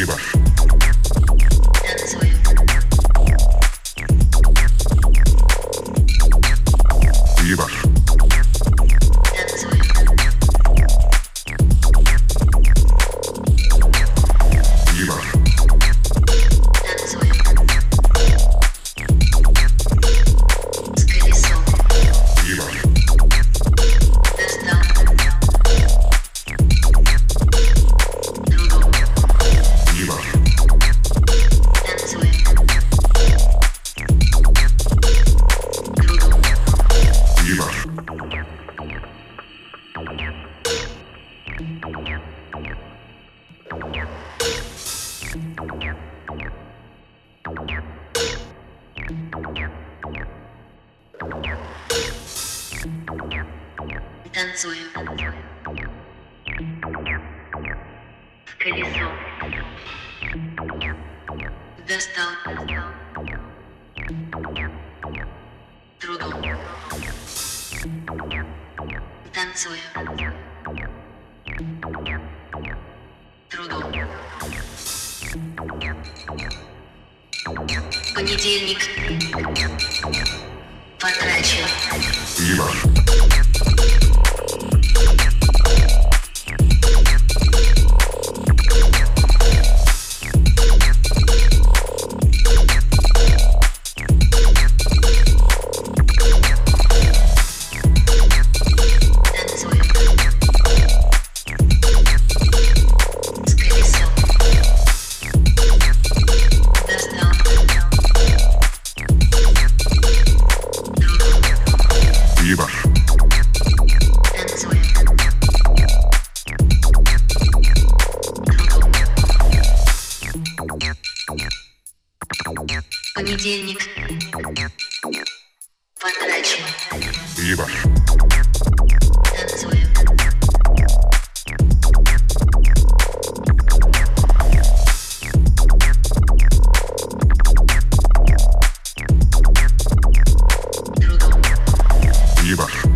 llevas. Понедельник. Потрачен. Ебаш. Ебаш.